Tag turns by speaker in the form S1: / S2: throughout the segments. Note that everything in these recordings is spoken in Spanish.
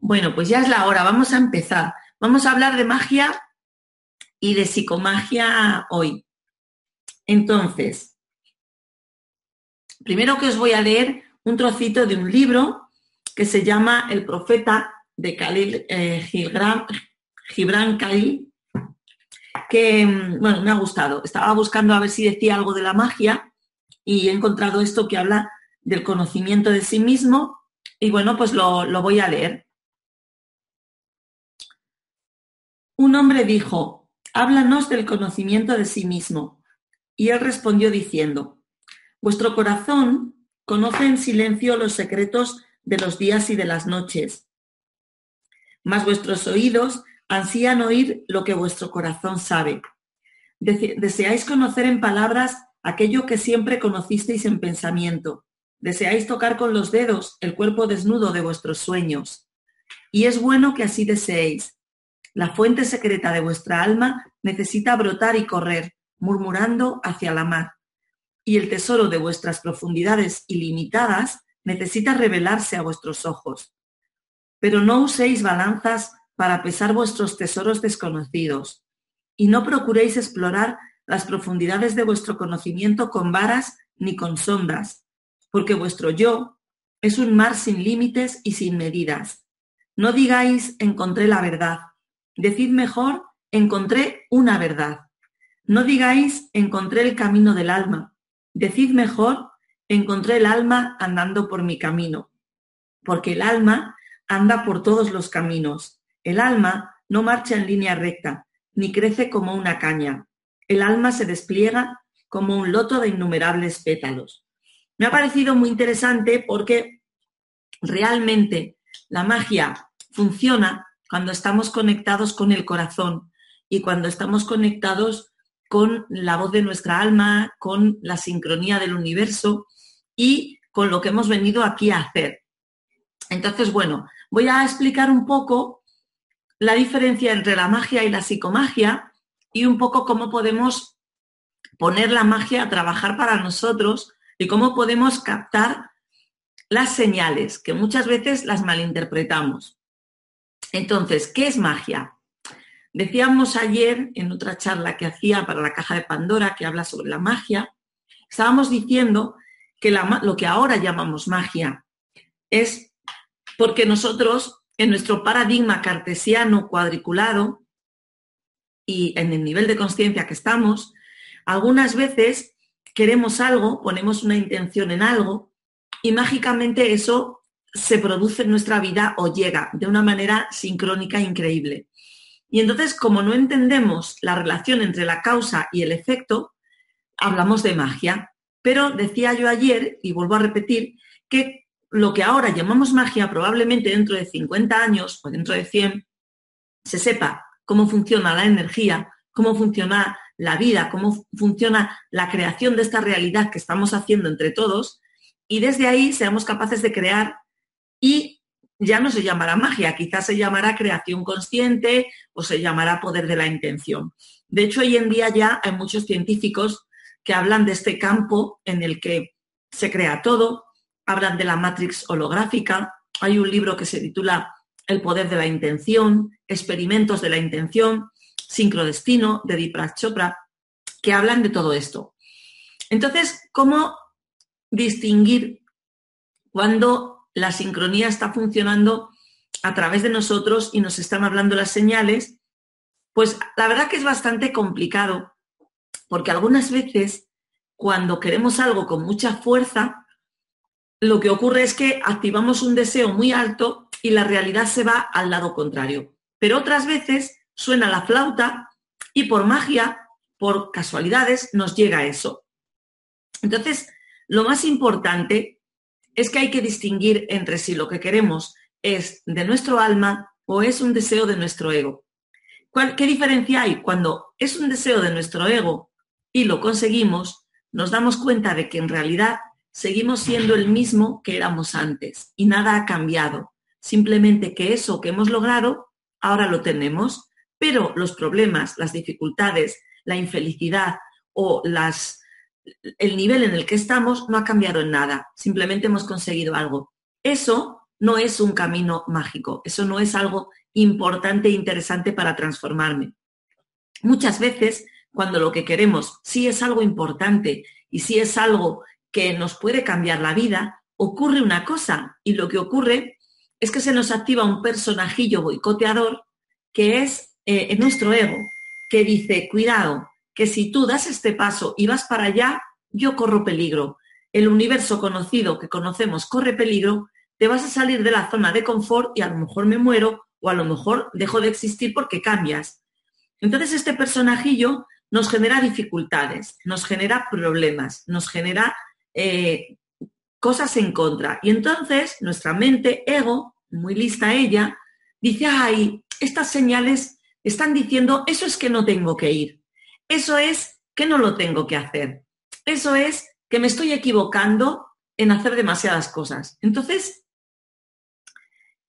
S1: Bueno, pues ya es la hora, vamos a empezar. Vamos a hablar de magia y de psicomagia hoy. Entonces, primero que os voy a leer un trocito de un libro que se llama El profeta de Khalil eh, Gibran, Khalil, que, bueno, me ha gustado. Estaba buscando a ver si decía algo de la magia y he encontrado esto que habla del conocimiento de sí mismo y bueno, pues lo, lo voy a leer. Un hombre dijo, háblanos del conocimiento de sí mismo. Y él respondió diciendo, vuestro corazón conoce en silencio los secretos de los días y de las noches, mas vuestros oídos ansían oír lo que vuestro corazón sabe. Deseáis conocer en palabras aquello que siempre conocisteis en pensamiento. Deseáis tocar con los dedos el cuerpo desnudo de vuestros sueños. Y es bueno que así deseéis. La fuente secreta de vuestra alma necesita brotar y correr, murmurando hacia la mar. Y el tesoro de vuestras profundidades ilimitadas necesita revelarse a vuestros ojos. Pero no uséis balanzas para pesar vuestros tesoros desconocidos, y no procuréis explorar las profundidades de vuestro conocimiento con varas ni con sondas, porque vuestro yo es un mar sin límites y sin medidas. No digáis encontré la verdad, decid mejor encontré una verdad. No digáis encontré el camino del alma, decid mejor encontré el alma andando por mi camino, porque el alma anda por todos los caminos el alma no marcha en línea recta, ni crece como una caña. El alma se despliega como un loto de innumerables pétalos. Me ha parecido muy interesante porque realmente la magia funciona cuando estamos conectados con el corazón y cuando estamos conectados con la voz de nuestra alma, con la sincronía del universo y con lo que hemos venido aquí a hacer. Entonces, bueno, voy a explicar un poco la diferencia entre la magia y la psicomagia y un poco cómo podemos poner la magia a trabajar para nosotros y cómo podemos captar las señales, que muchas veces las malinterpretamos. Entonces, ¿qué es magia? Decíamos ayer en otra charla que hacía para la caja de Pandora, que habla sobre la magia, estábamos diciendo que lo que ahora llamamos magia es porque nosotros en nuestro paradigma cartesiano cuadriculado y en el nivel de conciencia que estamos, algunas veces queremos algo, ponemos una intención en algo y mágicamente eso se produce en nuestra vida o llega de una manera sincrónica increíble. Y entonces, como no entendemos la relación entre la causa y el efecto, hablamos de magia. Pero decía yo ayer, y vuelvo a repetir, que lo que ahora llamamos magia, probablemente dentro de 50 años o dentro de 100, se sepa cómo funciona la energía, cómo funciona la vida, cómo funciona la creación de esta realidad que estamos haciendo entre todos y desde ahí seamos capaces de crear y ya no se llamará magia, quizás se llamará creación consciente o se llamará poder de la intención. De hecho, hoy en día ya hay muchos científicos que hablan de este campo en el que se crea todo, hablan de la matrix holográfica, hay un libro que se titula El poder de la intención, experimentos de la intención, sincrodestino de Deepak Chopra, que hablan de todo esto. Entonces, ¿cómo distinguir cuando la sincronía está funcionando a través de nosotros y nos están hablando las señales? Pues la verdad que es bastante complicado, porque algunas veces cuando queremos algo con mucha fuerza, lo que ocurre es que activamos un deseo muy alto y la realidad se va al lado contrario. Pero otras veces suena la flauta y por magia, por casualidades, nos llega eso. Entonces, lo más importante es que hay que distinguir entre si lo que queremos es de nuestro alma o es un deseo de nuestro ego. ¿Qué diferencia hay? Cuando es un deseo de nuestro ego y lo conseguimos, nos damos cuenta de que en realidad seguimos siendo el mismo que éramos antes y nada ha cambiado. Simplemente que eso que hemos logrado, ahora lo tenemos, pero los problemas, las dificultades, la infelicidad o las, el nivel en el que estamos no ha cambiado en nada. Simplemente hemos conseguido algo. Eso no es un camino mágico, eso no es algo importante e interesante para transformarme. Muchas veces, cuando lo que queremos sí es algo importante y sí es algo que nos puede cambiar la vida, ocurre una cosa y lo que ocurre es que se nos activa un personajillo boicoteador que es eh, nuestro ego, que dice, cuidado, que si tú das este paso y vas para allá, yo corro peligro. El universo conocido que conocemos corre peligro, te vas a salir de la zona de confort y a lo mejor me muero o a lo mejor dejo de existir porque cambias. Entonces este personajillo nos genera dificultades, nos genera problemas, nos genera eh, cosas en contra. Y entonces nuestra mente, ego, muy lista ella, dice, ay, estas señales están diciendo, eso es que no tengo que ir, eso es que no lo tengo que hacer, eso es que me estoy equivocando en hacer demasiadas cosas. Entonces,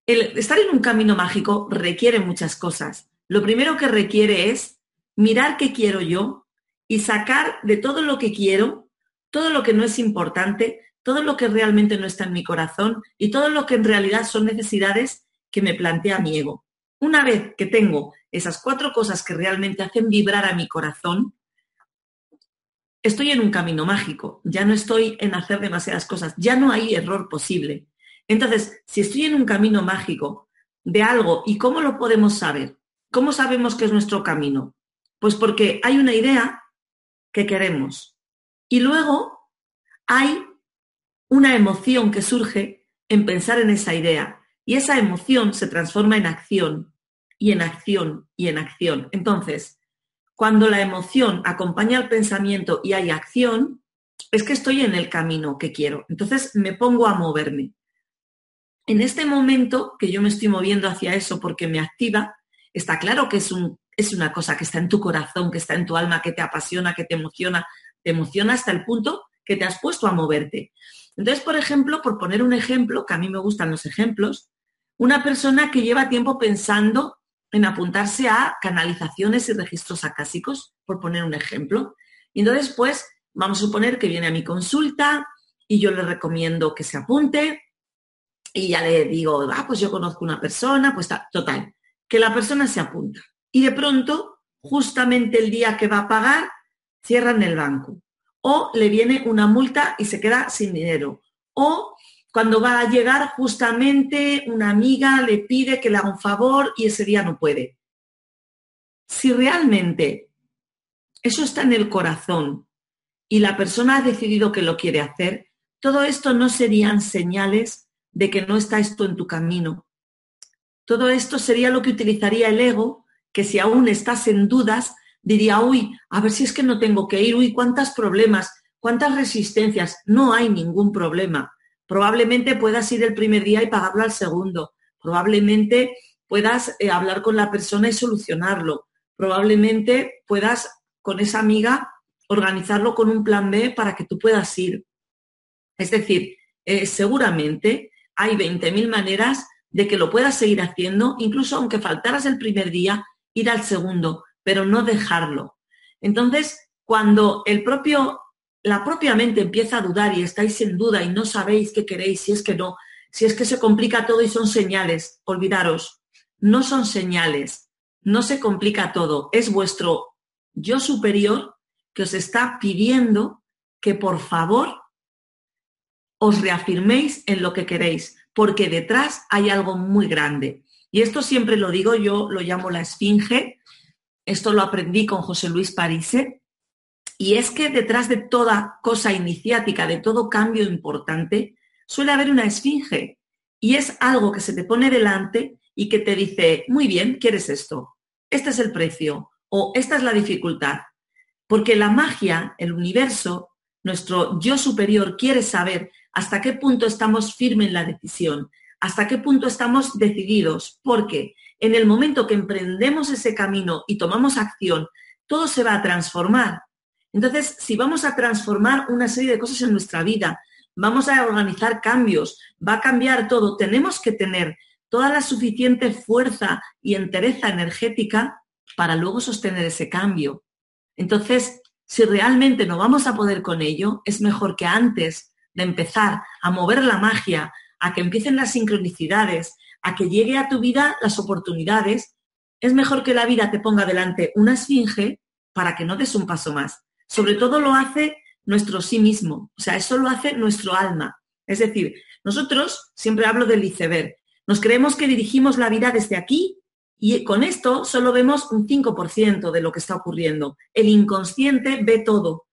S1: el estar en un camino mágico requiere muchas cosas. Lo primero que requiere es mirar qué quiero yo y sacar de todo lo que quiero, todo lo que no es importante, todo lo que realmente no está en mi corazón y todo lo que en realidad son necesidades que me plantea mi ego. Una vez que tengo esas cuatro cosas que realmente hacen vibrar a mi corazón, estoy en un camino mágico, ya no estoy en hacer demasiadas cosas, ya no hay error posible. Entonces, si estoy en un camino mágico de algo, ¿y cómo lo podemos saber? ¿Cómo sabemos que es nuestro camino? Pues porque hay una idea que queremos y luego hay una emoción que surge en pensar en esa idea y esa emoción se transforma en acción y en acción y en acción. Entonces, cuando la emoción acompaña al pensamiento y hay acción, es que estoy en el camino que quiero. Entonces me pongo a moverme. En este momento que yo me estoy moviendo hacia eso porque me activa, está claro que es, un, es una cosa que está en tu corazón, que está en tu alma, que te apasiona, que te emociona, te emociona hasta el punto que te has puesto a moverte. Entonces, por ejemplo, por poner un ejemplo, que a mí me gustan los ejemplos, una persona que lleva tiempo pensando en apuntarse a canalizaciones y registros acásicos, por poner un ejemplo. Y entonces, pues, vamos a suponer que viene a mi consulta y yo le recomiendo que se apunte y ya le digo, ah, pues yo conozco una persona, pues está, total, que la persona se apunta. Y de pronto, justamente el día que va a pagar, cierran el banco o le viene una multa y se queda sin dinero. O cuando va a llegar justamente una amiga le pide que le haga un favor y ese día no puede. Si realmente eso está en el corazón y la persona ha decidido que lo quiere hacer, todo esto no serían señales de que no está esto en tu camino. Todo esto sería lo que utilizaría el ego, que si aún estás en dudas, diría, uy, a ver si es que no tengo que ir, uy, cuántos problemas, cuántas resistencias. No hay ningún problema. Probablemente puedas ir el primer día y pagarlo al segundo. Probablemente puedas eh, hablar con la persona y solucionarlo. Probablemente puedas con esa amiga organizarlo con un plan B para que tú puedas ir. Es decir, eh, seguramente hay 20.000 maneras de que lo puedas seguir haciendo, incluso aunque faltaras el primer día, ir al segundo pero no dejarlo. Entonces, cuando el propio, la propia mente empieza a dudar y estáis en duda y no sabéis qué queréis, si es que no, si es que se complica todo y son señales, olvidaros, no son señales, no se complica todo, es vuestro yo superior que os está pidiendo que por favor os reafirméis en lo que queréis, porque detrás hay algo muy grande. Y esto siempre lo digo, yo lo llamo la esfinge, esto lo aprendí con José Luis Parise, y es que detrás de toda cosa iniciática, de todo cambio importante, suele haber una esfinge, y es algo que se te pone delante y que te dice, muy bien, ¿quieres esto? Este es el precio, o esta es la dificultad. Porque la magia, el universo, nuestro yo superior quiere saber hasta qué punto estamos firmes en la decisión, hasta qué punto estamos decididos, porque en el momento que emprendemos ese camino y tomamos acción, todo se va a transformar. Entonces, si vamos a transformar una serie de cosas en nuestra vida, vamos a organizar cambios, va a cambiar todo, tenemos que tener toda la suficiente fuerza y entereza energética para luego sostener ese cambio. Entonces, si realmente no vamos a poder con ello, es mejor que antes de empezar a mover la magia, a que empiecen las sincronicidades, a que llegue a tu vida las oportunidades, es mejor que la vida te ponga delante una esfinge para que no des un paso más. Sobre todo lo hace nuestro sí mismo, o sea, eso lo hace nuestro alma. Es decir, nosotros, siempre hablo del iceberg, nos creemos que dirigimos la vida desde aquí y con esto solo vemos un 5% de lo que está ocurriendo. El inconsciente ve todo.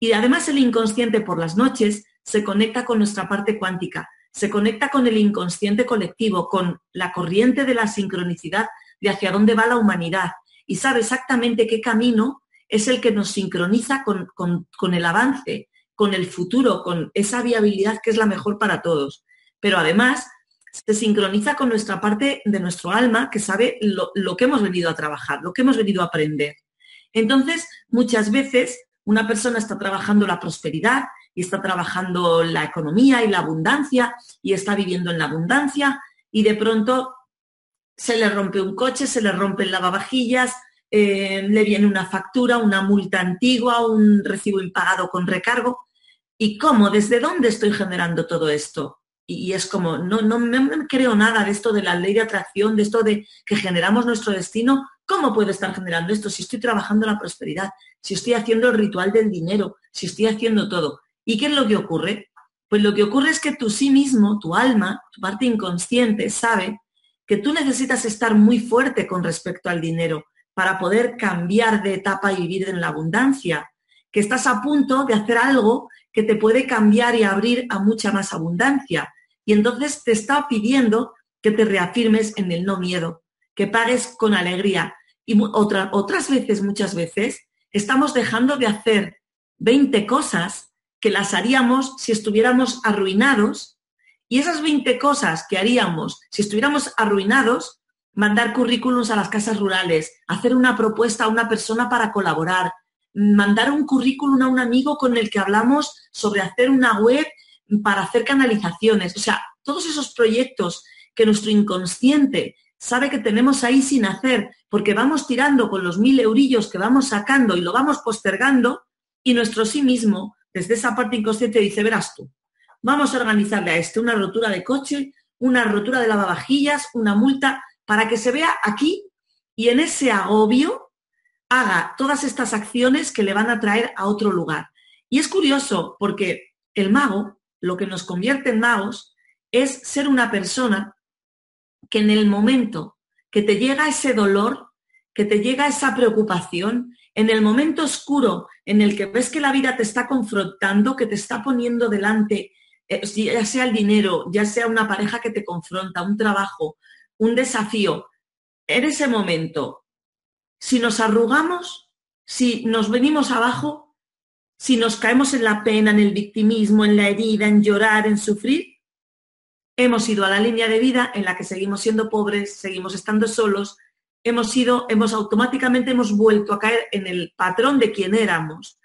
S1: Y además el inconsciente por las noches se conecta con nuestra parte cuántica, se conecta con el inconsciente colectivo, con la corriente de la sincronicidad de hacia dónde va la humanidad y sabe exactamente qué camino es el que nos sincroniza con, con el avance, con el futuro, con esa viabilidad que es la mejor para todos. Pero además se sincroniza con nuestra parte de nuestro alma que sabe lo, que hemos venido a trabajar, lo que hemos venido a aprender. Entonces, muchas veces una persona está trabajando la prosperidad y está trabajando la economía y la abundancia y está viviendo en la abundancia y de pronto se le rompe un coche, se le rompe el lavavajillas, eh, le viene una factura, una multa antigua, un recibo impagado con recargo. ¿Y cómo? ¿Desde dónde estoy generando todo esto? y, es como, no, no, me creo nada de esto de la ley de atracción, de esto de que generamos nuestro destino. ¿Cómo puedo estar generando esto si estoy trabajando la prosperidad, si estoy haciendo el ritual del dinero, si estoy haciendo todo? ¿Y qué es lo que ocurre? Pues lo que ocurre es que tú sí mismo, tu alma, tu parte inconsciente, sabe que tú necesitas estar muy fuerte con respecto al dinero para poder cambiar de etapa y vivir en la abundancia, que estás a punto de hacer algo que te puede cambiar y abrir a mucha más abundancia, y entonces te está pidiendo que te reafirmes en el no miedo, que pagues con alegría. Y otras veces, muchas veces, estamos dejando de hacer 20 cosas que las haríamos si estuviéramos arruinados. Y esas 20 cosas que haríamos si estuviéramos arruinados, mandar currículums a las casas rurales, hacer una propuesta a una persona para colaborar, mandar un currículum a un amigo con el que hablamos sobre hacer una web para hacer canalizaciones. O sea, todos esos proyectos que nuestro inconsciente sabe que tenemos ahí sin hacer, porque vamos tirando con los mil eurillos que vamos sacando y lo vamos postergando, y nuestro sí mismo, desde esa parte inconsciente, dice, verás tú, vamos a organizarle a este una rotura de coche, una rotura de lavavajillas, una multa, para que se vea aquí y en ese agobio haga todas estas acciones que le van a traer a otro lugar. Y es curioso porque el mago lo que nos convierte en magos es ser una persona que en el momento que te llega ese dolor, que te llega esa preocupación, en el momento oscuro en el que ves que la vida te está confrontando, que te está poniendo delante, eh, ya sea el dinero, ya sea una pareja que te confronta, un trabajo, un desafío, en ese momento, si nos arrugamos, si nos venimos abajo, si nos caemos en la pena, en el victimismo, en la herida, en llorar, en sufrir, hemos ido a la línea de vida en la que seguimos siendo pobres, seguimos estando solos, hemos ido, hemos automáticamente hemos vuelto a caer en el patrón de quién éramos.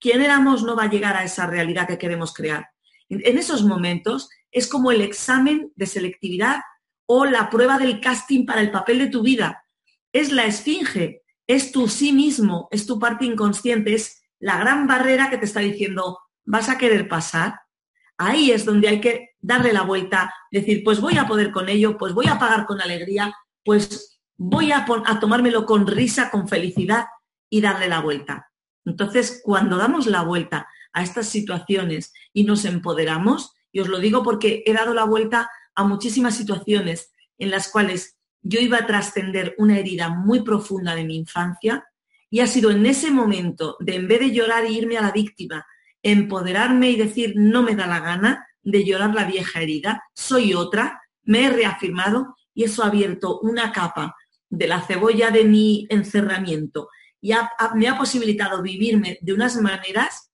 S1: Quién éramos no va a llegar a esa realidad que queremos crear. En esos momentos es como el examen de selectividad o la prueba del casting para el papel de tu vida. Es la esfinge, es tu sí mismo, es tu parte inconsciente, es la gran barrera que te está diciendo, vas a querer pasar, ahí es donde hay que darle la vuelta, decir, pues voy a poder con ello, pues voy a pagar con alegría, pues voy a, a tomármelo con risa, con felicidad y darle la vuelta. Entonces, cuando damos la vuelta a estas situaciones y nos empoderamos, y os lo digo porque he dado la vuelta a muchísimas situaciones en las cuales yo iba a trascender una herida muy profunda de mi infancia, y ha sido en ese momento de, en vez de llorar e irme a la víctima, empoderarme y decir, no me da la gana de llorar la vieja herida, soy otra, me he reafirmado y eso ha abierto una capa de la cebolla de mi encerramiento y me ha posibilitado vivirme de unas maneras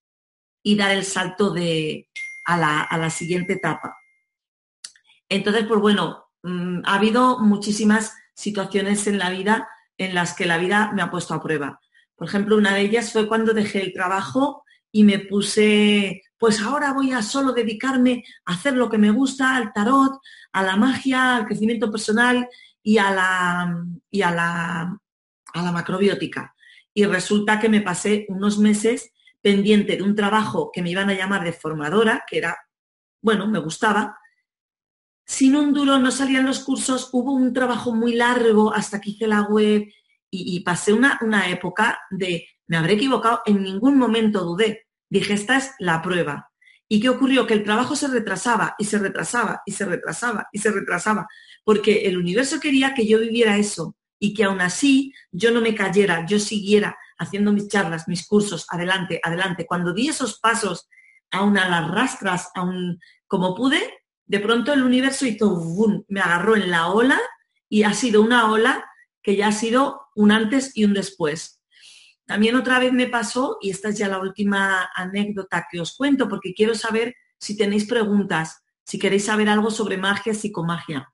S1: y dar el salto de, a, la, a la siguiente etapa. Entonces, pues bueno, mm, ha habido muchísimas situaciones en la vida en las que la vida me ha puesto a prueba. Por ejemplo, una de ellas fue cuando dejé el trabajo y me puse, pues ahora voy a solo dedicarme a hacer lo que me gusta, al tarot, a la magia, al crecimiento personal y a la, y a la, a la macrobiótica. Y resulta que me pasé unos meses pendiente de un trabajo que me iban a llamar de formadora, que era, bueno, me gustaba, sin un duro no salían los cursos, hubo un trabajo muy largo hasta que hice la web y, pasé una, una época de, me habré equivocado, en ningún momento dudé. Dije, esta es la prueba. ¿Y qué ocurrió? Que el trabajo se retrasaba y se retrasaba y se retrasaba y se retrasaba, porque el universo quería que yo viviera eso y que aún así yo no me cayera, yo siguiera haciendo mis charlas, mis cursos, adelante, adelante. Cuando di esos pasos, aún a las rastras, aún como pude, de pronto el universo hizo, boom, me agarró en la ola y ha sido una ola que ya ha sido un antes y un después. También otra vez me pasó, y esta es ya la última anécdota que os cuento, porque quiero saber si tenéis preguntas, si queréis saber algo sobre magia, psicomagia.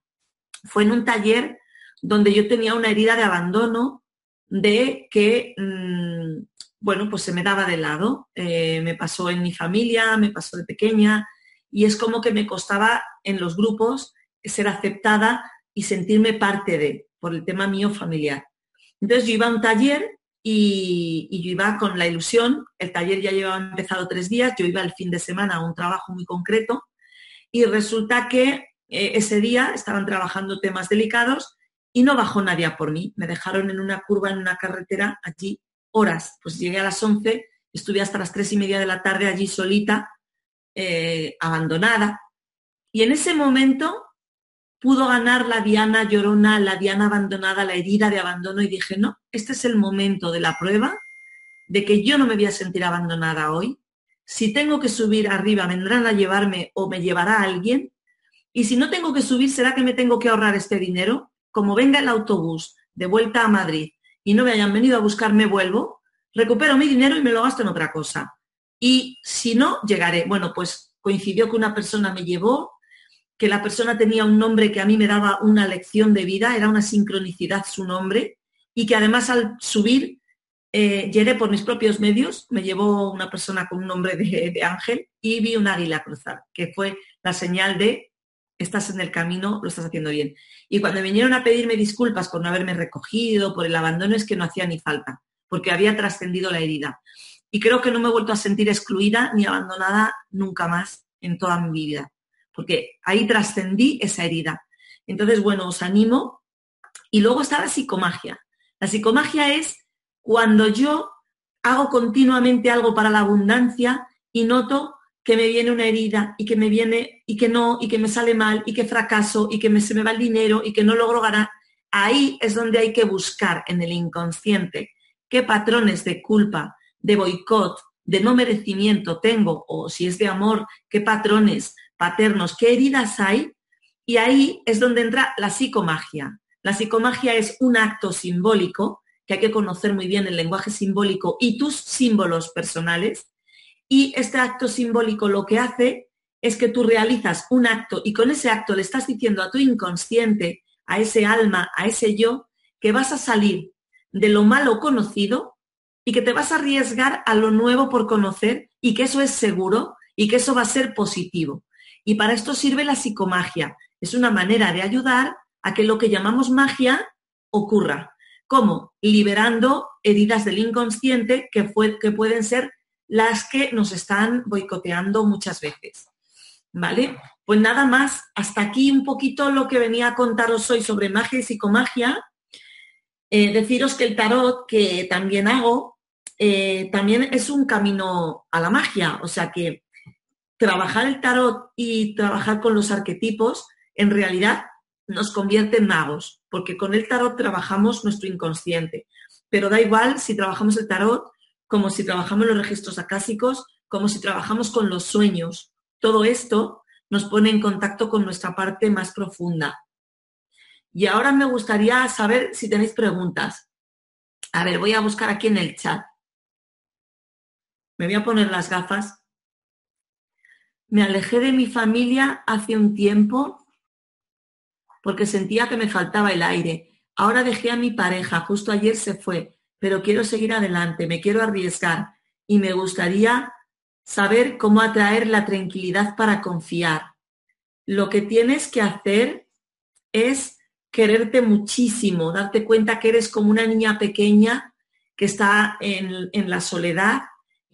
S1: Fue en un taller donde yo tenía una herida de abandono de que, mm, bueno, pues se me daba de lado. Eh, me pasó en mi familia, me pasó de pequeña, y es como que me costaba en los grupos ser aceptada y sentirme parte de, por el tema mío familiar. Entonces yo iba a un taller y, yo iba con la ilusión, el taller ya llevaba empezado tres días, yo iba el fin de semana a un trabajo muy concreto y resulta que eh, ese día estaban trabajando temas delicados y no bajó nadie por mí. Me dejaron en una curva en una carretera allí horas. Pues llegué a las 11, estuve hasta las tres y media de la tarde allí solita eh, abandonada. Y en ese momento pudo ganar la Diana llorona, la Diana abandonada, la herida de abandono y dije, no, este es el momento de la prueba de que yo no me voy a sentir abandonada hoy. Si tengo que subir arriba, vendrán a llevarme o me llevará alguien. Y si no tengo que subir, ¿será que me tengo que ahorrar este dinero? Como venga el autobús de vuelta a Madrid y no me hayan venido a buscar, vuelvo, recupero mi dinero y me lo gasto en otra cosa y si no, llegaré. Bueno, pues coincidió que una persona me llevó, que la persona tenía un nombre que a mí me daba una lección de vida, era una sincronicidad su nombre, y que además al subir eh, llegué por mis propios medios, me llevó una persona con un nombre de, de ángel y vi un águila cruzar, que fue la señal de estás en el camino, lo estás haciendo bien. Y cuando vinieron a pedirme disculpas por no haberme recogido, por el abandono, es que no hacía ni falta, porque había trascendido la herida. Y creo que no me he vuelto a sentir excluida ni abandonada nunca más en toda mi vida, porque ahí trascendí esa herida. Entonces, bueno, os animo. Y luego está la psicomagia. La psicomagia es cuando yo hago continuamente algo para la abundancia y noto que me viene una herida y que me viene y que no, y que me sale mal y que fracaso y que me, se me va el dinero y que no logro ganar. Ahí es donde hay que buscar en el inconsciente qué patrones de culpa, de boicot, de no merecimiento tengo, o si es de amor, qué patrones paternos, qué heridas hay, y ahí es donde entra la psicomagia. La psicomagia es un acto simbólico, que hay que conocer muy bien el lenguaje simbólico y tus símbolos personales, y este acto simbólico lo que hace es que tú realizas un acto y con ese acto le estás diciendo a tu inconsciente, a ese alma, a ese yo, que vas a salir de lo malo conocido y que te vas a arriesgar a lo nuevo por conocer y que eso es seguro y que eso va a ser positivo. Y para esto sirve la psicomagia. Es una manera de ayudar a que lo que llamamos magia ocurra. ¿Cómo? Liberando heridas del inconsciente que, fue, que pueden ser las que nos están boicoteando muchas veces. ¿Vale? Pues nada más, hasta aquí un poquito lo que venía a contaros hoy sobre magia y psicomagia. Eh, deciros que el tarot que también hago eh, también es un camino a la magia, o sea que trabajar el tarot y trabajar con los arquetipos en realidad nos convierte en magos, porque con el tarot trabajamos nuestro inconsciente, pero da igual si trabajamos el tarot como si trabajamos los registros acásicos, como si trabajamos con los sueños. Todo esto nos pone en contacto con nuestra parte más profunda. Y ahora me gustaría saber si tenéis preguntas. A ver, voy a buscar aquí en el chat. Me voy a poner las gafas. Me alejé de mi familia hace un tiempo porque sentía que me faltaba el aire. Ahora dejé a mi pareja, justo ayer se fue, pero quiero seguir adelante, me quiero arriesgar y me gustaría saber cómo atraer la tranquilidad para confiar. Lo que tienes que hacer es quererte muchísimo, darte cuenta que eres como una niña pequeña que está en, en la soledad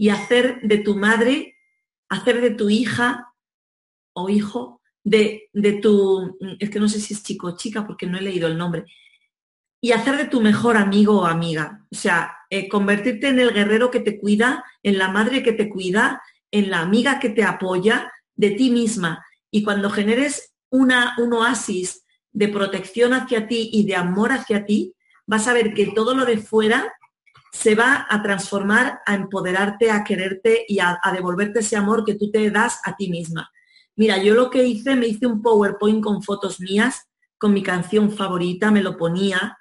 S1: y hacer de tu madre, hacer de tu hija o hijo de, de tu, es que no sé si es chico o chica porque no he leído el nombre, y hacer de tu mejor amigo o amiga. O sea, eh, convertirte en el guerrero que te cuida, en la madre que te cuida, en la amiga que te apoya de ti misma. Y cuando generes una, un oasis de protección hacia ti y de amor hacia ti, vas a ver que todo lo de fuera se va a transformar a empoderarte, a quererte y a, devolverte ese amor que tú te das a ti misma. Mira, yo lo que hice, me hice un PowerPoint con fotos mías, con mi canción favorita, me lo ponía,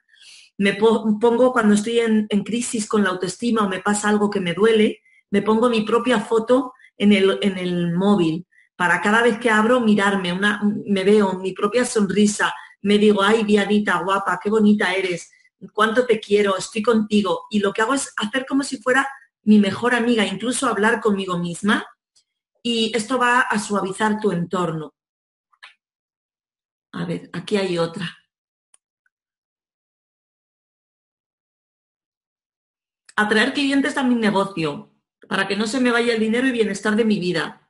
S1: me pongo cuando estoy en, crisis con la autoestima o me pasa algo que me duele, me pongo mi propia foto en el, en el móvil para cada vez que abro mirarme, una, me veo mi propia sonrisa, me digo, ay, viadita, guapa, qué bonita eres, cuánto te quiero, estoy contigo. Y lo que hago es hacer como si fuera mi mejor amiga, incluso hablar conmigo misma. Y esto va a suavizar tu entorno. A ver, aquí hay otra. atraer clientes a mi negocio para que no se me vaya el dinero y bienestar de mi vida.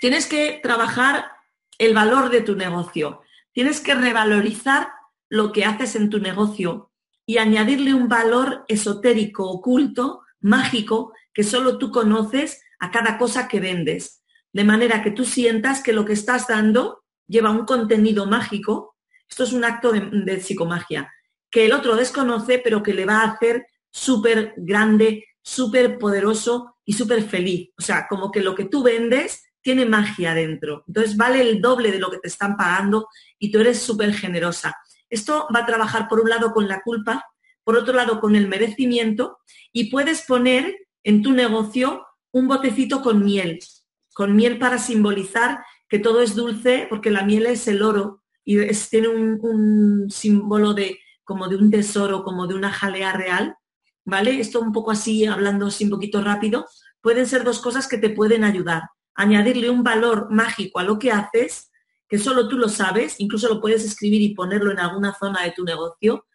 S1: Tienes que trabajar el valor de tu negocio. Tienes que revalorizar lo que haces en tu negocio y añadirle un valor esotérico, oculto, mágico, que solo tú conoces a cada cosa que vendes. De manera que tú sientas que lo que estás dando lleva un contenido mágico. Esto es un acto de, de psicomagia, que el otro desconoce, pero que le va a hacer súper grande, súper poderoso y súper feliz. O sea, como que lo que tú vendes tiene magia dentro. Entonces vale el doble de lo que te están pagando y tú eres súper generosa. Esto va a trabajar por un lado con la culpa, por otro lado con el merecimiento y puedes poner en tu negocio un botecito con miel, con miel para simbolizar que todo es dulce porque la miel es el oro y tiene un, un símbolo de como de un tesoro, como de una jalea real ¿vale? Esto un poco así, hablando así un poquito rápido, pueden ser dos cosas que te pueden ayudar. Añadirle un valor mágico a lo que haces, que solo tú lo sabes, incluso lo puedes escribir y ponerlo en alguna zona de tu negocio.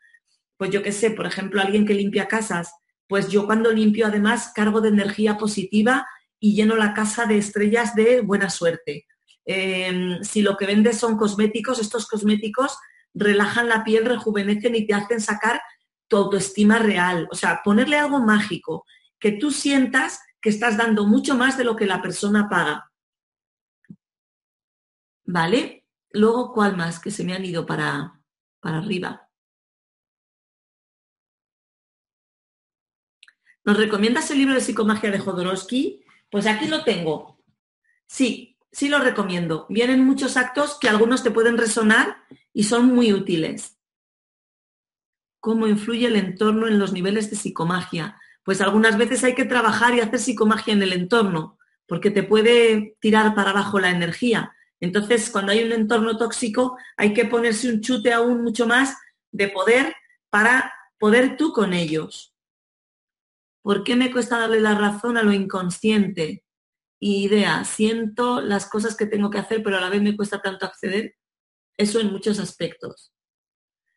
S1: Pues yo qué sé, por ejemplo, alguien que limpia casas, pues yo cuando limpio además cargo de energía positiva y lleno la casa de estrellas de buena suerte. Em, si lo que vendes son cosméticos, estos cosméticos relajan la piel, rejuvenecen y te hacen sacar tu autoestima real. O sea, ponerle algo mágico, que tú sientas que estás dando mucho más de lo que la persona paga. ¿Vale? Luego, ¿cuál más? Que se me han ido para, para arriba. ¿Nos recomiendas el libro de psicomagia de Jodorowsky? Pues aquí lo tengo. Sí, sí lo recomiendo. Vienen muchos actos que algunos te pueden resonar y son muy útiles. ¿Cómo influye el entorno en los niveles de psicomagia? Pues algunas veces hay que trabajar y hacer psicomagia en el entorno, porque te puede tirar para abajo la energía. Entonces, cuando hay un entorno tóxico, hay que ponerse un chute aún mucho más de poder para poder tú con ellos. ¿Por qué me cuesta darle la razón a lo inconsciente? Idea, siento las cosas que tengo que hacer, pero a la vez me cuesta tanto acceder. Eso en muchos aspectos.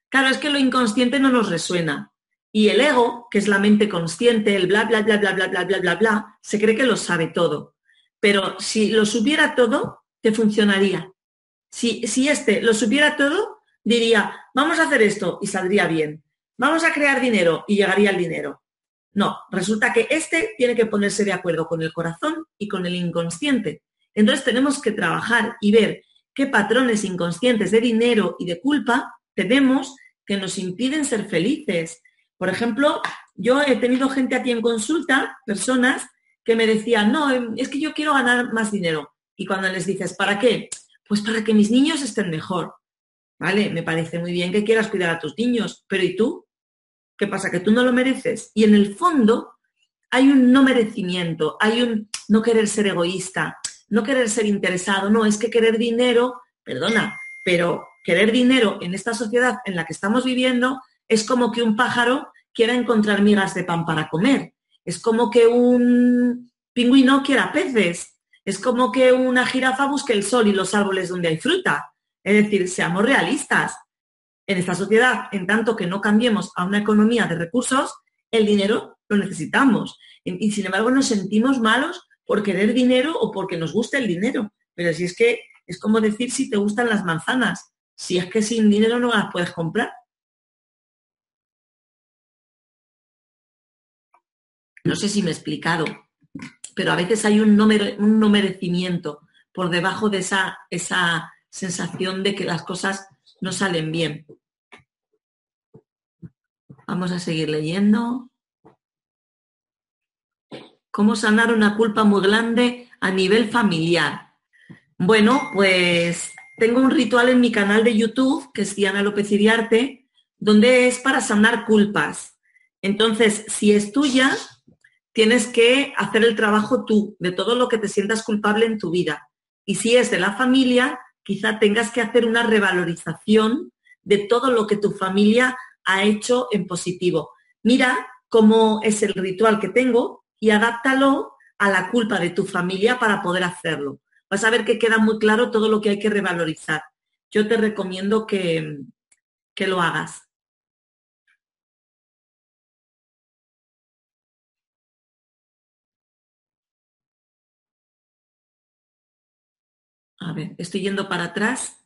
S1: Claro, es que lo inconsciente no nos resuena. Y el ego, que es la mente consciente, el bla, bla, bla, bla, bla, bla, bla, bla, bla, se cree que lo sabe todo. Pero si lo supiera todo, te funcionaría. Si, si este lo supiera todo, diría, vamos a hacer esto y saldría bien. Vamos a crear dinero y llegaría el dinero. No, resulta que este tiene que ponerse de acuerdo con el corazón y con el inconsciente. Entonces tenemos que trabajar y ver qué patrones inconscientes de dinero y de culpa tenemos que nos impiden ser felices. Por ejemplo, yo he tenido gente aquí en consulta, personas que me decían, no, em, es que yo quiero ganar más dinero. Y cuando les dices, ¿para qué? Pues para que mis niños estén mejor. Vale, me parece muy bien que quieras cuidar a tus niños, pero ¿y tú? ¿Qué pasa? ¿Que tú no lo mereces? Y en el fondo hay un no merecimiento, hay un no querer ser egoísta, no querer ser interesado, no, es que querer dinero, perdona, pero querer dinero en esta sociedad en la que estamos viviendo es como que un pájaro quiera encontrar migas de pan para comer. Es como que un pingüino quiera peces. Es como que una jirafa busque el sol y los árboles donde hay fruta. Es decir, seamos realistas. En esta sociedad, en tanto que no cambiemos a una economía de recursos, el dinero lo necesitamos. Y sin embargo nos sentimos malos por querer dinero o porque nos gusta el dinero. Pero si es que Es como decir si te gustan las manzanas. Si es que sin dinero no las puedes comprar. No sé si me he explicado, pero a veces hay un no, merecimiento por debajo de esa, esa sensación de que las cosas no salen bien. Vamos a seguir leyendo. ¿Cómo sanar una culpa muy grande a nivel familiar? Bueno, pues tengo un ritual en mi canal de YouTube, que es Diana López Iriarte, donde es para sanar culpas. Entonces, si es tuya, tienes que hacer el trabajo tú, de todo lo que te sientas culpable en tu vida. Y si es de la familia, quizá tengas que hacer una revalorización de todo lo que tu familia ha hecho en positivo. Mira cómo es el ritual que tengo y adáptalo a la culpa de tu familia para poder hacerlo. Vas a ver que queda muy claro todo lo que hay que revalorizar. Yo te recomiendo que, que lo hagas. A ver, estoy yendo para atrás.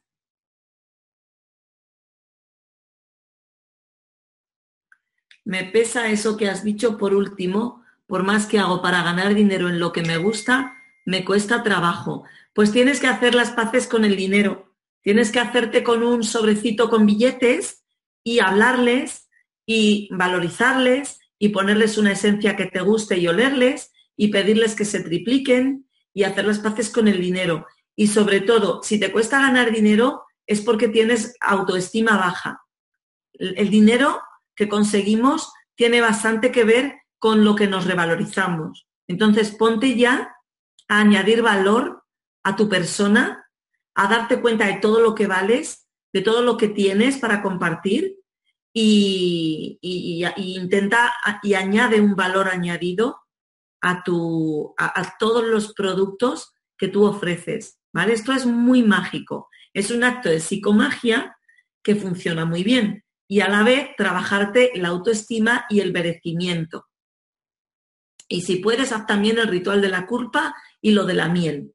S1: Me pesa eso que has dicho por último, por más que hago para ganar dinero en lo que me gusta, me cuesta trabajo. Pues tienes que hacer las paces con el dinero. Tienes que hacerte con un sobrecito con billetes y hablarles y valorizarles y ponerles una esencia que te guste y olerles y pedirles que se tripliquen y hacer las paces con el dinero. Y sobre todo, si te cuesta ganar dinero, es porque tienes autoestima baja. El dinero que conseguimos tiene bastante que ver con lo que nos revalorizamos. Entonces, ponte ya a añadir valor a tu persona, a darte cuenta de todo lo que vales, de todo lo que tienes para compartir y, intenta y añade un valor añadido a, tu, a todos los productos que tú ofreces. Esto es muy mágico. Es un acto de psicomagia que funciona muy bien y a la vez trabajarte la autoestima y el merecimiento. Y si puedes, haz también el ritual de la culpa y lo de la miel.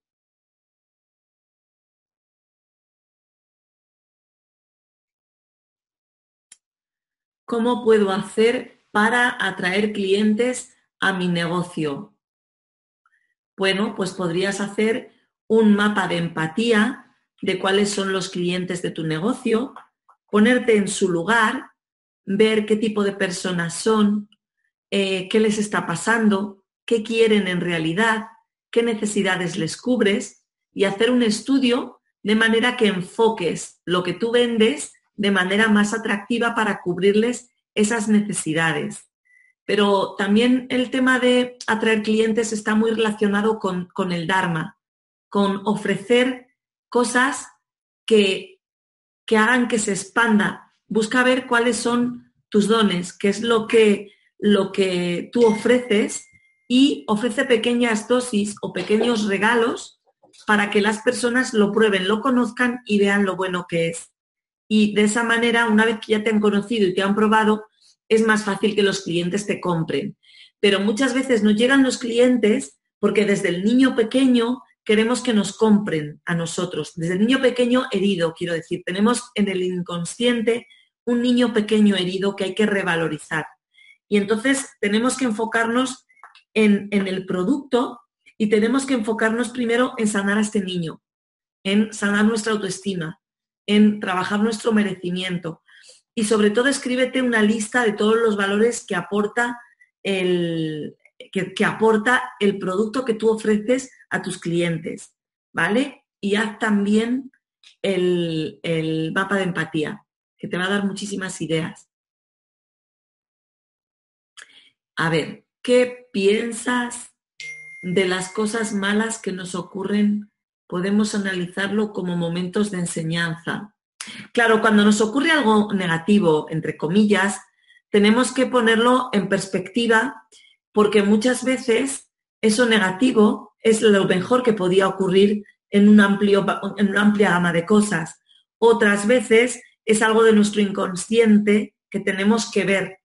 S1: ¿Cómo puedo hacer para atraer clientes a mi negocio? Bueno, pues podrías hacer un mapa de empatía de cuáles son los clientes de tu negocio, ponerte en su lugar, ver qué tipo de personas son, eh, qué les está pasando, qué quieren en realidad, qué necesidades les cubres y hacer un estudio de manera que enfoques lo que tú vendes de manera más atractiva para cubrirles esas necesidades. Pero también el tema de atraer clientes está muy relacionado con, con el Dharma, con ofrecer cosas que, que hagan que se expanda. Busca ver cuáles son tus dones, qué es lo que, lo que tú ofreces y ofrece pequeñas dosis o pequeños regalos para que las personas lo prueben, lo conozcan y vean lo bueno que es. Y de esa manera, una vez que ya te han conocido y te han probado, es más fácil que los clientes te compren. Pero muchas veces no llegan los clientes porque desde el niño pequeño queremos que nos compren a nosotros. Desde el niño pequeño herido, quiero decir, tenemos en el inconsciente un niño pequeño herido que hay que revalorizar. Y entonces tenemos que enfocarnos en, en el producto y tenemos que enfocarnos primero en sanar a este niño, en sanar nuestra autoestima, en trabajar nuestro merecimiento. Y sobre todo escríbete una lista de todos los valores que aporta el, que, aporta el producto que tú ofreces a tus clientes, ¿vale? Y haz también el, el mapa de empatía, que te va a dar muchísimas ideas. A ver, ¿qué piensas de las cosas malas que nos ocurren? Podemos analizarlo como momentos de enseñanza. Claro, cuando nos ocurre algo negativo, entre comillas, tenemos que ponerlo en perspectiva porque muchas veces eso negativo es lo mejor que podía ocurrir en, un amplio, en una amplia gama de cosas. Otras veces es algo de nuestro inconsciente que tenemos que ver.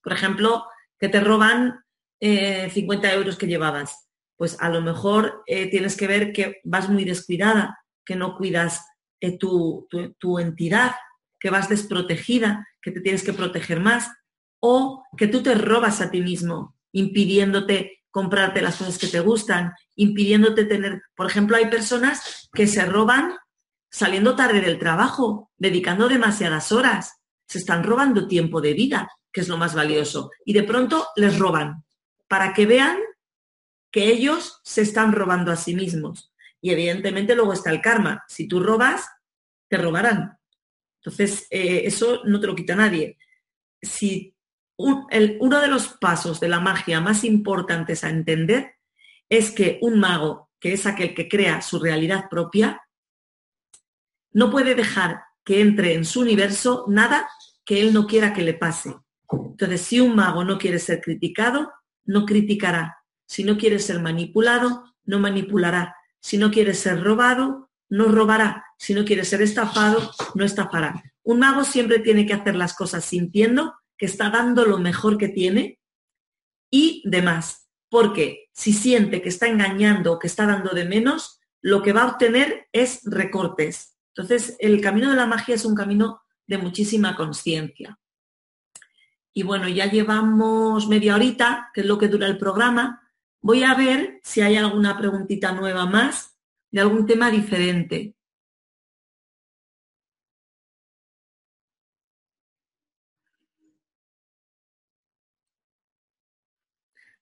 S1: Por ejemplo, que te roban 50 eh, euros que llevabas. Pues a lo mejor eh, tienes que ver que vas muy descuidada que no cuidas eh, tu, tu entidad, que vas desprotegida, que te tienes que proteger más, o que tú te robas a ti mismo, impidiéndote comprarte las cosas que te gustan, impidiéndote tener, por ejemplo, hay personas que se roban saliendo tarde del trabajo, dedicando demasiadas horas, se están robando tiempo de vida, que es lo más valioso, y de pronto les roban, para que vean que ellos se están robando a sí mismos. Y evidentemente luego está el karma. Si tú robas, te robarán. Entonces, eh, eso no te lo quita nadie. Si uno de los pasos de la magia más importantes a entender es que un mago, que es aquel que crea su realidad propia, no puede dejar que entre en su universo nada que él no quiera que le pase. Entonces, si un mago no quiere ser criticado, no criticará. Si no quiere ser manipulado, no manipulará. Si no quiere ser robado, no robará. Si no quiere ser estafado, no estafará. Un mago siempre tiene que hacer las cosas sintiendo que está dando lo mejor que tiene y demás. Porque si siente que está engañando o que está dando de menos, lo que va a obtener es recortes. Entonces, el camino de la magia es un camino de muchísima conciencia. Y bueno, ya llevamos media horita, que es lo que dura el programa. Voy a ver si hay alguna preguntita nueva más de algún tema diferente.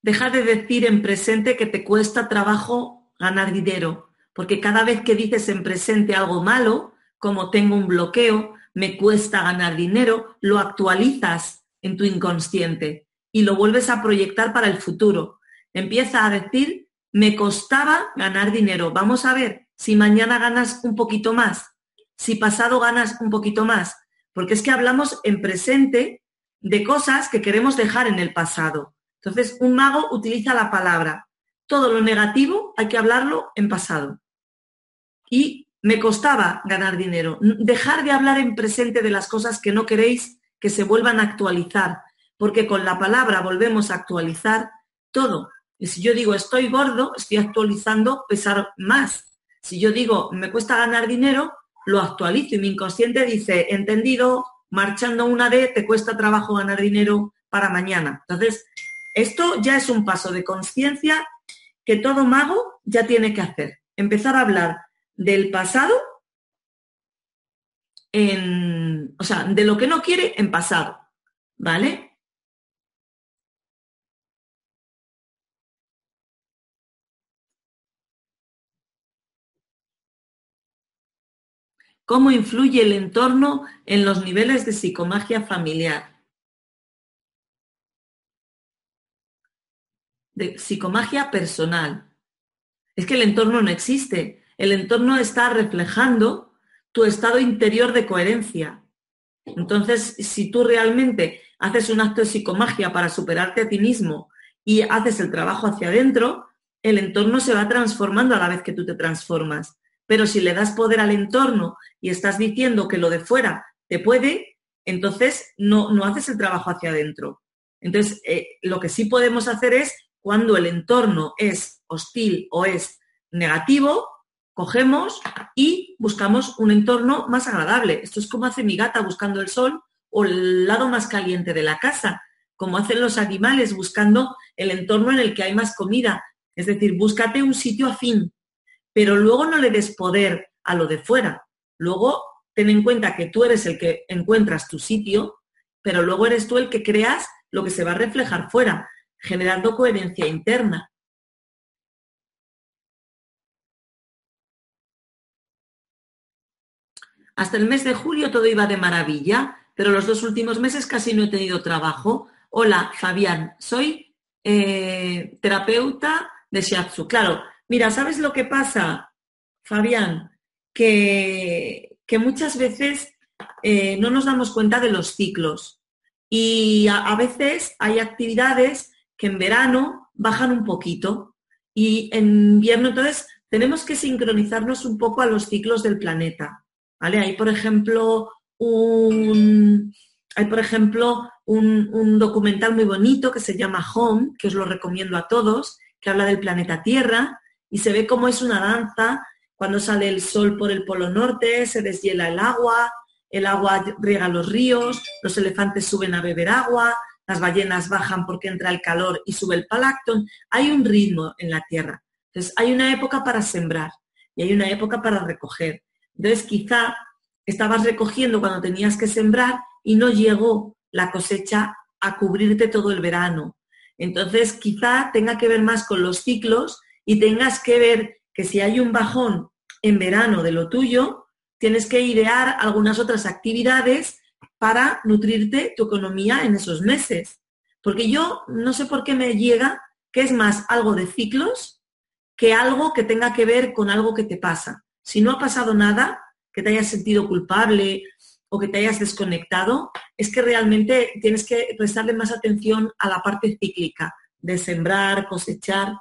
S1: Deja de decir en presente que te cuesta trabajo ganar dinero, porque cada vez que dices en presente algo malo, como tengo un bloqueo, me cuesta ganar dinero, lo actualizas en tu inconsciente y lo vuelves a proyectar para el futuro. Empieza a decir, me costaba ganar dinero. Vamos a ver si mañana ganas un poquito más, si pasado ganas un poquito más, porque es que hablamos en presente de cosas que queremos dejar en el pasado. Entonces, un mago utiliza la palabra. Todo lo negativo hay que hablarlo en pasado. Y me costaba ganar dinero. Dejar de hablar en presente de las cosas que no queréis que se vuelvan a actualizar, porque con la palabra volvemos a actualizar todo. Y si yo digo estoy gordo, estoy actualizando pesar más. Si yo digo me cuesta ganar dinero, lo actualizo y mi inconsciente dice, entendido, marchando una D, te cuesta trabajo ganar dinero para mañana. Entonces, esto ya es un paso de conciencia que todo mago ya tiene que hacer. Empezar a hablar del pasado o sea, de lo que no quiere en pasado, ¿vale? ¿Cómo influye el entorno en los niveles de psicomagia familiar? De psicomagia personal. Es que el entorno no existe. El entorno está reflejando tu estado interior de coherencia. Entonces, si tú realmente haces un acto de psicomagia para superarte a ti mismo y haces el trabajo hacia adentro, el entorno se va transformando a la vez que tú te transformas. Pero si le das poder al entorno y estás diciendo que lo de fuera te puede, entonces no, no haces el trabajo hacia adentro. Entonces, eh, lo que sí podemos hacer es cuando el entorno es hostil o es negativo, cogemos y buscamos un entorno más agradable. Esto es como hace mi gata buscando el sol o el lado más caliente de la casa, como hacen los animales buscando el entorno en el que hay más comida. Es decir, búscate un sitio afín, pero luego no le des poder a lo de fuera. Luego ten en cuenta que tú eres el que encuentras tu sitio, pero luego eres tú el que creas lo que se va a reflejar fuera generando coherencia interna. Hasta el mes de julio todo iba de maravilla, pero los dos últimos meses casi no he tenido trabajo. Hola, Fabián, soy eh, terapeuta de Shiatsu. Claro, mira, ¿sabes lo que pasa, Fabián? Que, que muchas veces eh, no nos damos cuenta de los ciclos y a veces hay actividades que en verano bajan un poquito y en invierno entonces tenemos que sincronizarnos un poco a los ciclos del planeta. ¿vale? Hay, por ejemplo, un, hay, por ejemplo, un, documental muy bonito que se llama Home, que os lo recomiendo a todos, que habla del planeta Tierra y se ve cómo es una danza cuando sale el sol por el polo norte, se deshiela el agua, el agua riega los ríos, los elefantes suben a beber agua, las ballenas bajan porque entra el calor y sube el plancton. Hay un ritmo en la Tierra. Entonces, hay una época para sembrar y hay una época para recoger. Entonces, quizá estabas recogiendo cuando tenías que sembrar y no llegó la cosecha a cubrirte todo el verano. Entonces, quizá tenga que ver más con los ciclos y tengas que ver que si hay un bajón en verano de lo tuyo, tienes que idear algunas otras actividades para nutrirte tu economía en esos meses. Porque yo no sé por qué me llega que es más algo de ciclos que algo que tenga que ver con algo que te pasa. Si no ha pasado nada, que te hayas sentido culpable o que te hayas desconectado, es que realmente tienes que prestarle más atención a la parte cíclica de sembrar, cosechar.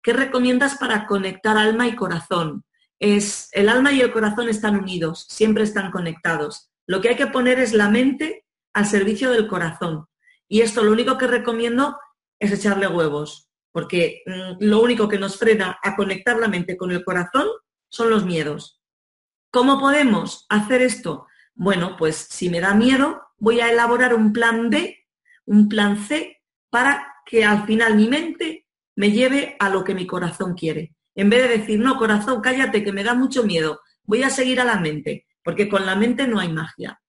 S1: ¿Qué recomiendas para conectar alma y corazón? Es, el alma y el corazón están unidos, siempre están conectados. Lo que hay que poner es la mente al servicio del corazón. Y esto lo único que recomiendo es echarle huevos, porque mm, lo único que nos frena a conectar la mente con el corazón son los miedos. ¿Cómo podemos hacer esto? Bueno, pues si me da miedo, voy a elaborar un plan B, un plan C, para que al final mi mente me lleve a lo que mi corazón quiere. En vez de decir, no, corazón, cállate, que me da mucho miedo, voy a seguir a la mente, porque con la mente no hay magia.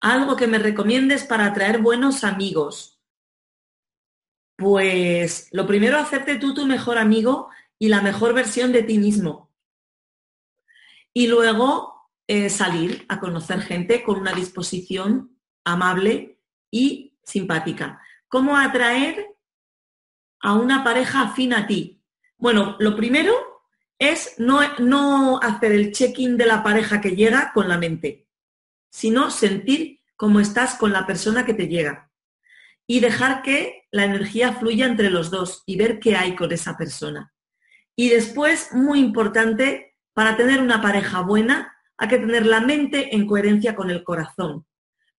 S1: Algo que me recomiendes para atraer buenos amigos. Pues lo primero, hacerte tú tu mejor amigo y la mejor versión de ti mismo. Y luego eh, salir a conocer gente con una disposición amable y simpática. ¿Cómo atraer a una pareja afín a ti? Bueno, lo primero es no, no hacer el check-in de la pareja que llega con la mente, sino sentir cómo estás con la persona que te llega y dejar que la energía fluya entre los dos y ver qué hay con esa persona. Y después, muy importante, para tener una pareja buena, hay que tener la mente en coherencia con el corazón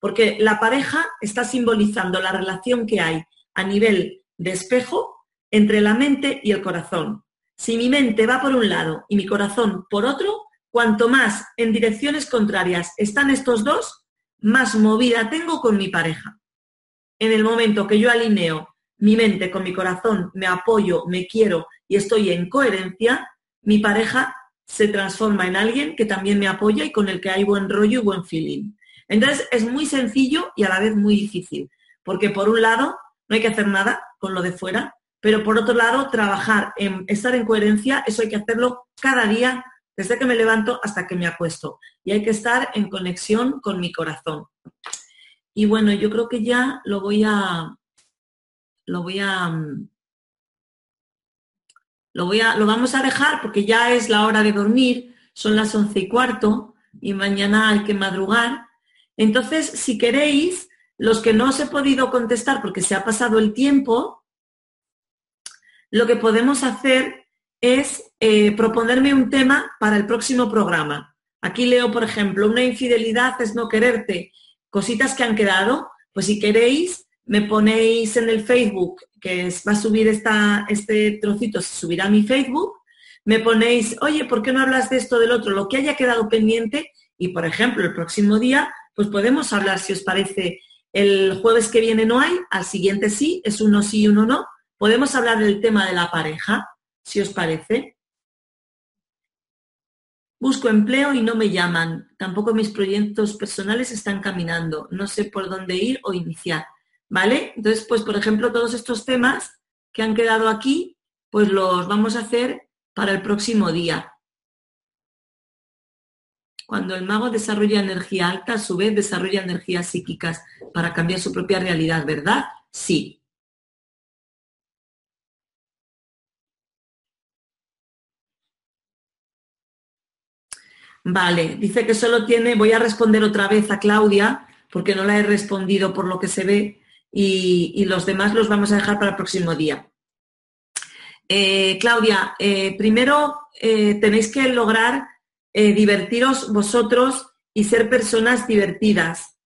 S1: porque la pareja está simbolizando la relación que hay a nivel de espejo entre la mente y el corazón. Si mi mente va por un lado y mi corazón por otro, cuanto más en direcciones contrarias están estos dos, más movida tengo con mi pareja. En el momento que yo alineo mi mente con mi corazón, me apoyo, me quiero y estoy en coherencia, mi pareja se transforma en alguien que también me apoya y con el que hay buen rollo y buen feeling. Entonces es muy sencillo y a la vez muy difícil, porque por un lado no hay que hacer nada con lo de fuera, pero por otro lado trabajar en estar en coherencia, eso hay que hacerlo cada día, desde que me levanto hasta que me acuesto. Y hay que estar en conexión con mi corazón. Y bueno, yo creo que ya lo voy a, lo voy a, lo voy a, lo vamos a dejar porque ya es la hora de dormir, son las once y cuarto y mañana hay que madrugar. Entonces, si queréis, los que no os he podido contestar porque se ha pasado el tiempo, lo que podemos hacer es eh, proponerme un tema para el próximo programa. Aquí leo, por ejemplo, una infidelidad es no quererte, cositas que han quedado, pues si queréis, me ponéis en el Facebook, que va a subir esta, este trocito, se subirá a mi Facebook, me ponéis, oye, ¿por qué no hablas de esto, del otro? Lo que haya quedado pendiente y, por ejemplo, el próximo día pues podemos hablar, si os parece, el jueves que viene no hay, al siguiente sí, es uno sí y uno no. Podemos hablar del tema de la pareja, si os parece. Busco empleo y no me llaman. Tampoco mis proyectos personales están caminando. No sé por dónde ir o iniciar. ¿Vale? Entonces, pues, por ejemplo, todos estos temas que han quedado aquí, pues los vamos a hacer para el próximo día. Cuando el mago desarrolla energía alta, a su vez desarrolla energías psíquicas para cambiar su propia realidad, ¿verdad? Sí. Vale, dice que solo tiene, voy a responder otra vez a Claudia, porque no la he respondido por lo que se ve, y, los demás los vamos a dejar para el próximo día. Eh, Claudia, eh, primero eh, tenéis que lograr divertiros vosotros y ser personas divertidas.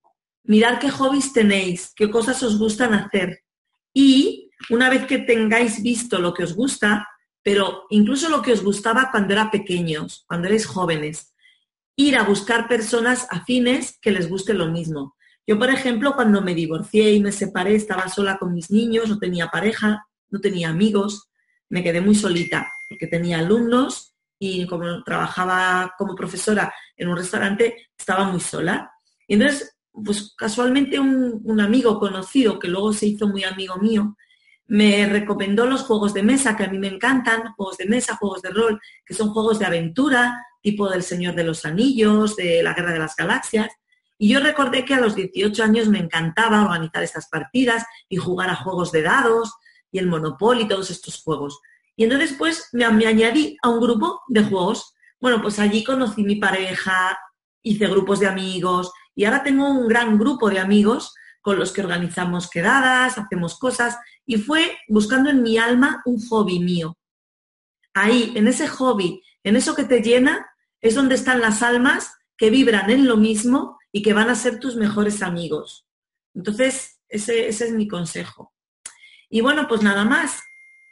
S1: Mirar qué hobbies tenéis, qué cosas os gustan hacer. Y una vez que tengáis visto lo que os gusta, pero incluso lo que os gustaba cuando era pequeños, cuando erais jóvenes, ir a buscar personas afines que les guste lo mismo. Yo, por ejemplo, cuando me divorcié y me separé, estaba sola con mis niños, no tenía pareja, no tenía amigos, me quedé muy solita, porque tenía alumnos y como trabajaba como profesora en un restaurante, estaba muy sola. Y entonces, pues casualmente un, un amigo conocido, que luego se hizo muy amigo mío, me recomendó los juegos de mesa, que a mí me encantan, juegos de mesa, juegos de rol, que son juegos de aventura, tipo del Señor de los Anillos, de la Guerra de las Galaxias. Y yo recordé que a los 18 años me encantaba organizar estas partidas y jugar a juegos de dados y el Monopoly todos estos juegos. Y entonces pues me, me añadí a un grupo de juegos. Bueno, pues allí conocí mi pareja, hice grupos de amigos y ahora tengo un gran grupo de amigos con los que organizamos quedadas, hacemos cosas y fue buscando en mi alma un hobby mío. Ahí, en ese hobby, en eso que te llena, es donde están las almas que vibran en lo mismo y que van a ser tus mejores amigos. Entonces, ese, ese es mi consejo. Y bueno, pues nada más.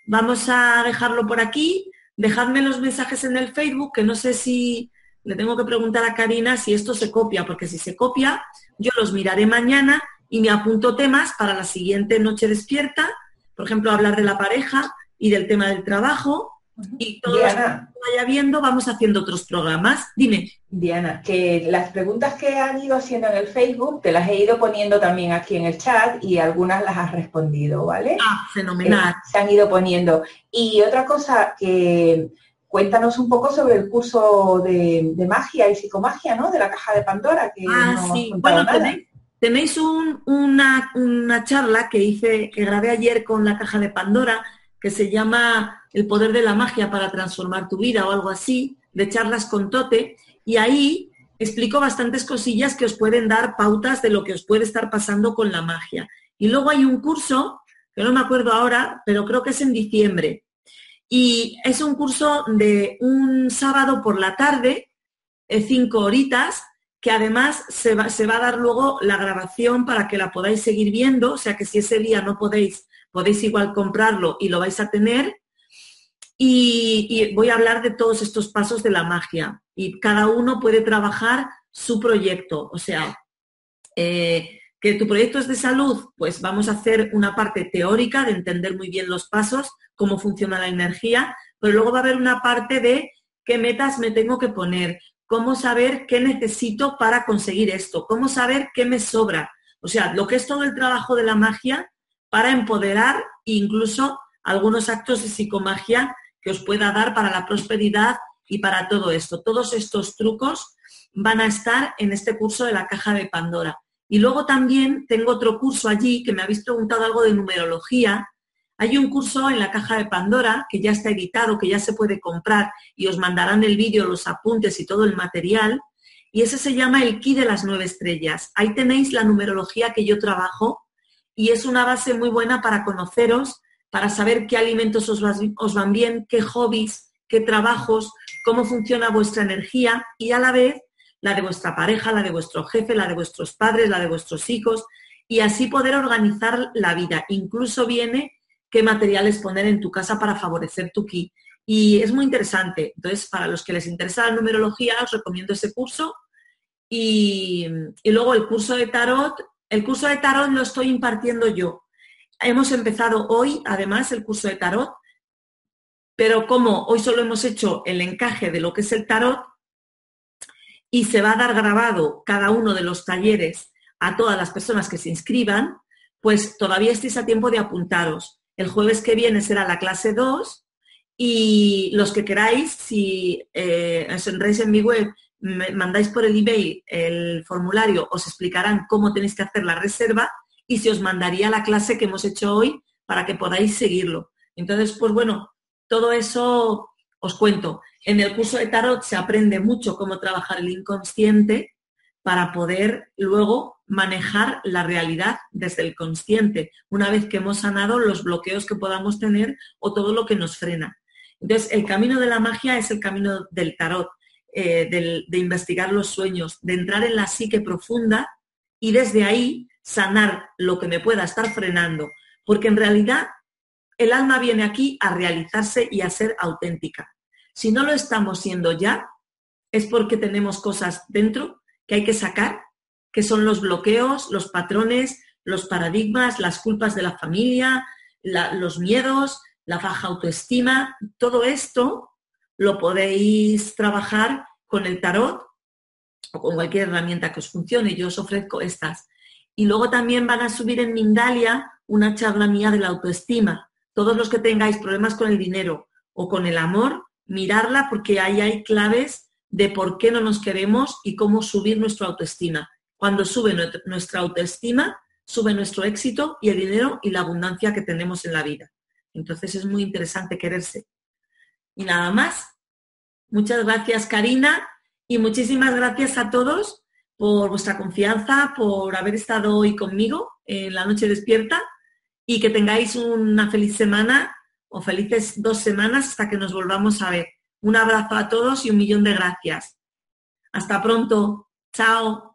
S1: Vamos a dejarlo por aquí. Dejadme los mensajes en el Facebook, que no sé si le tengo que preguntar a Karina si esto se copia, porque si se copia, yo los miraré mañana y me apunto temas para la siguiente noche despierta, por ejemplo, hablar de la pareja y del tema del trabajo. Y todo lo que vaya viendo, vamos haciendo otros programas. Dime.
S2: Diana, que las preguntas que han ido haciendo en el Facebook, te las he ido poniendo también aquí en el chat y algunas las has respondido, ¿vale?
S1: Ah, fenomenal.
S2: Eh, se han ido poniendo. Y otra cosa que cuéntanos un poco sobre el curso de, magia y psicomagia, ¿no? De la caja de Pandora. Que
S1: ah, sí. Bueno, Tenéis una, charla que hice, que grabé ayer con la caja de Pandora, que se llama El poder de la magia para transformar tu vida o algo así, de charlas con Tote, y ahí explico bastantes cosillas que os pueden dar pautas de lo que os puede estar pasando con la magia. Y luego hay un curso, que no me acuerdo ahora, pero creo que es en diciembre. Y es un curso de un sábado por la tarde, eh, cinco horitas, que además se va, a dar luego la grabación para que la podáis seguir viendo, o sea que si ese día no podéis, podéis igual comprarlo y lo vais a tener. Y, voy a hablar de todos estos pasos de la magia y cada uno puede trabajar su proyecto, o sea, eh, que tu proyecto es de salud, pues vamos a hacer una parte teórica de entender muy bien los pasos, cómo funciona la energía, pero luego va a haber una parte de qué metas me tengo que poner, cómo saber qué necesito para conseguir esto, cómo saber qué me sobra. O sea, lo que es todo el trabajo de la magia para empoderar incluso algunos actos de psicomagia que os pueda dar para la prosperidad y para todo esto. Todos estos trucos van a estar en este curso de la caja de Pandora. Y luego también tengo otro curso allí que me habéis preguntado algo de numerología hay un curso en la caja de Pandora que ya está editado, que ya se puede comprar y os mandarán el vídeo, los apuntes y todo el material. Y ese se llama el Ki de las nueve estrellas. Ahí tenéis la numerología que yo trabajo y es una base muy buena para conoceros, para saber qué alimentos os, os van bien, qué hobbies, qué trabajos, cómo funciona vuestra energía y a la vez la de vuestra pareja, la de vuestro jefe, la de vuestros padres, la de vuestros hijos y así poder organizar la vida. Incluso viene qué materiales poner en tu casa para favorecer tu ki. Y es muy interesante. Entonces, para los que les interesa la numerología, os recomiendo ese curso. Y, luego el curso de tarot, el curso de tarot lo estoy impartiendo yo. Hemos empezado hoy, además, el curso de tarot, pero como hoy solo hemos hecho el encaje de lo que es el tarot y se va a dar grabado cada uno de los talleres a todas las personas que se inscriban, pues todavía estáis a tiempo de apuntaros. El jueves que viene será la clase 2 y los que queráis, si eh, os entráis en mi web, me mandáis por el email el formulario, os explicarán cómo tenéis que hacer la reserva y se os mandaría la clase que hemos hecho hoy para que podáis seguirlo. Entonces, pues bueno, todo eso os cuento. En el curso de tarot se aprende mucho cómo trabajar el inconsciente para poder luego manejar la realidad desde el consciente, una vez que hemos sanado los bloqueos que podamos tener o todo lo que nos frena. Entonces, el camino de la magia es el camino del tarot, eh, de investigar los sueños, de entrar en la psique profunda y desde ahí sanar lo que me pueda estar frenando. Porque en realidad el alma viene aquí a realizarse y a ser auténtica. Si no lo estamos siendo ya, es porque tenemos cosas dentro que hay que sacar, que son los bloqueos, los patrones, los paradigmas, las culpas de la familia, los miedos, la baja autoestima. Todo esto lo podéis trabajar con el tarot o con cualquier herramienta que os funcione. Yo os ofrezco estas. Y luego también van a subir en Mindalia una charla mía de la autoestima. Todos los que tengáis problemas con el dinero o con el amor, mirarla porque ahí hay claves de por qué no nos queremos y cómo subir nuestra autoestima. Cuando sube nuestra autoestima, sube nuestro éxito y el dinero y la abundancia que tenemos en la vida. Entonces es muy interesante quererse. Y nada más. Muchas gracias, Karina, y muchísimas gracias a todos por vuestra confianza, por haber estado hoy conmigo en la noche despierta y que tengáis una feliz semana o felices dos semanas hasta que nos volvamos a ver. Un abrazo a todos y un millón de gracias. Hasta pronto. Chao.